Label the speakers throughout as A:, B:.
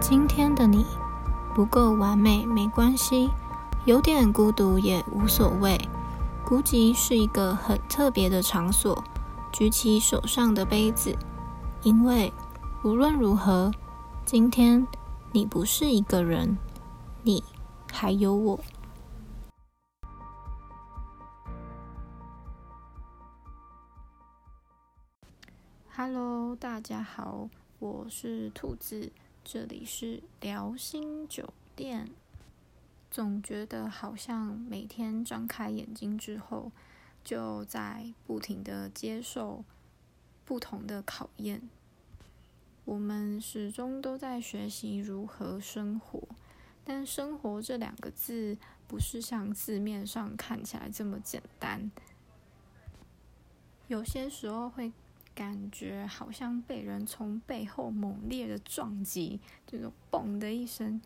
A: 今天的你不够完美没关系，有点孤独也无所谓。孤寂是一个很特别的场所。举起手上的杯子，因为无论如何，今天你不是一个人，你还有我。Hello，大家好，我是兔子，这里是辽星酒店。总觉得好像每天张开眼睛之后。就在不停的接受不同的考验，我们始终都在学习如何生活，但“生活”这两个字不是像字面上看起来这么简单。有些时候会感觉好像被人从背后猛烈的撞击，这种“嘣”的一声，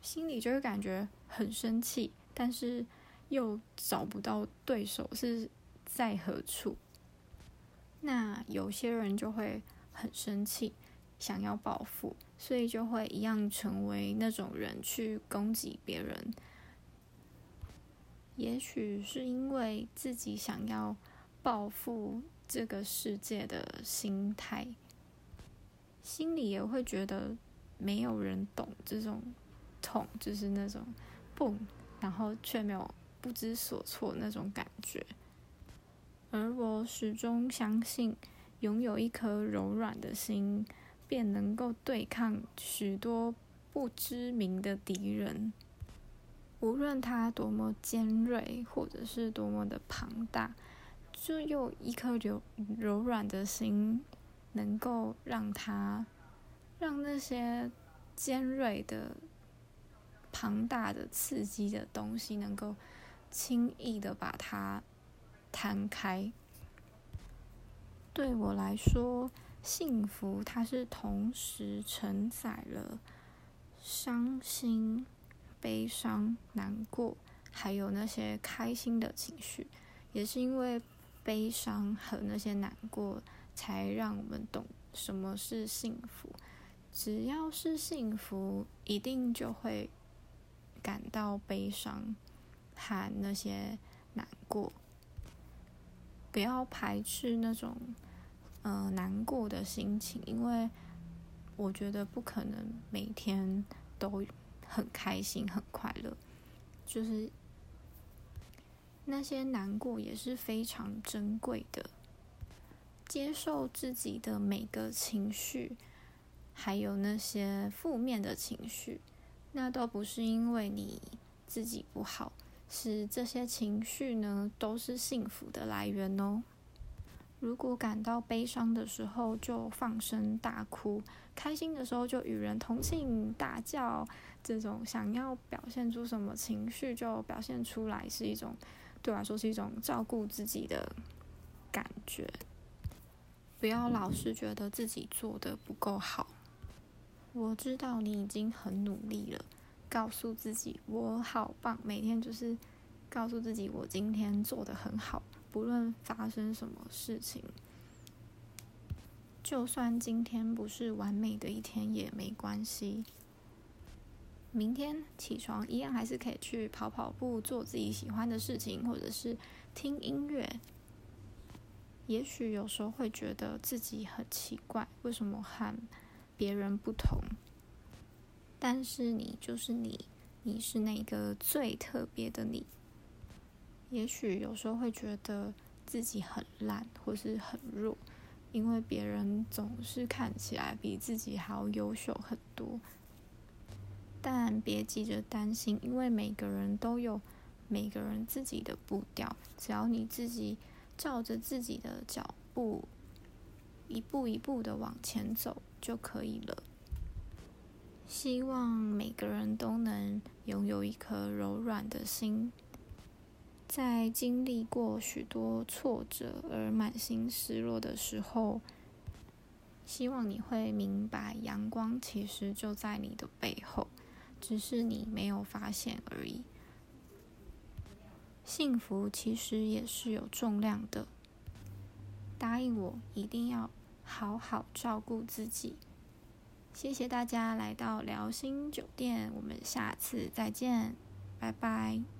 A: 心里就会感觉很生气，但是。又找不到对手是在何处，那有些人就会很生气，想要报复，所以就会一样成为那种人去攻击别人。也许是因为自己想要报复这个世界的心态，心里也会觉得没有人懂这种痛，就是那种嘣，然后却没有。不知所措那种感觉，而我始终相信，拥有一颗柔软的心，便能够对抗许多不知名的敌人。无论他多么尖锐，或者是多么的庞大，就用一颗柔柔软的心，能够让他，让那些尖锐的、庞大的、刺激的东西能够。轻易的把它摊开。对我来说，幸福它是同时承载了伤心、悲伤、难过，还有那些开心的情绪。也是因为悲伤和那些难过，才让我们懂什么是幸福。只要是幸福，一定就会感到悲伤。和那些难过，不要排斥那种嗯难过的心情，因为我觉得不可能每天都很开心、很快乐。就是那些难过也是非常珍贵的，接受自己的每个情绪，还有那些负面的情绪，那都不是因为你自己不好。是这些情绪呢，都是幸福的来源哦。如果感到悲伤的时候，就放声大哭；开心的时候，就与人同庆大叫。这种想要表现出什么情绪，就表现出来，是一种对我来说是一种照顾自己的感觉。不要老是觉得自己做的不够好。我知道你已经很努力了。告诉自己我好棒，每天就是告诉自己我今天做的很好，不论发生什么事情，就算今天不是完美的一天也没关系。明天起床一样还是可以去跑跑步，做自己喜欢的事情，或者是听音乐。也许有时候会觉得自己很奇怪，为什么和别人不同？但是你就是你，你是那个最特别的你。也许有时候会觉得自己很烂，或是很弱，因为别人总是看起来比自己还要优秀很多。但别急着担心，因为每个人都有每个人自己的步调，只要你自己照着自己的脚步，一步一步的往前走就可以了。希望每个人都能拥有一颗柔软的心，在经历过许多挫折而满心失落的时候，希望你会明白，阳光其实就在你的背后，只是你没有发现而已。幸福其实也是有重量的，答应我，一定要好好照顾自己。谢谢大家来到辽星酒店，我们下次再见，拜拜。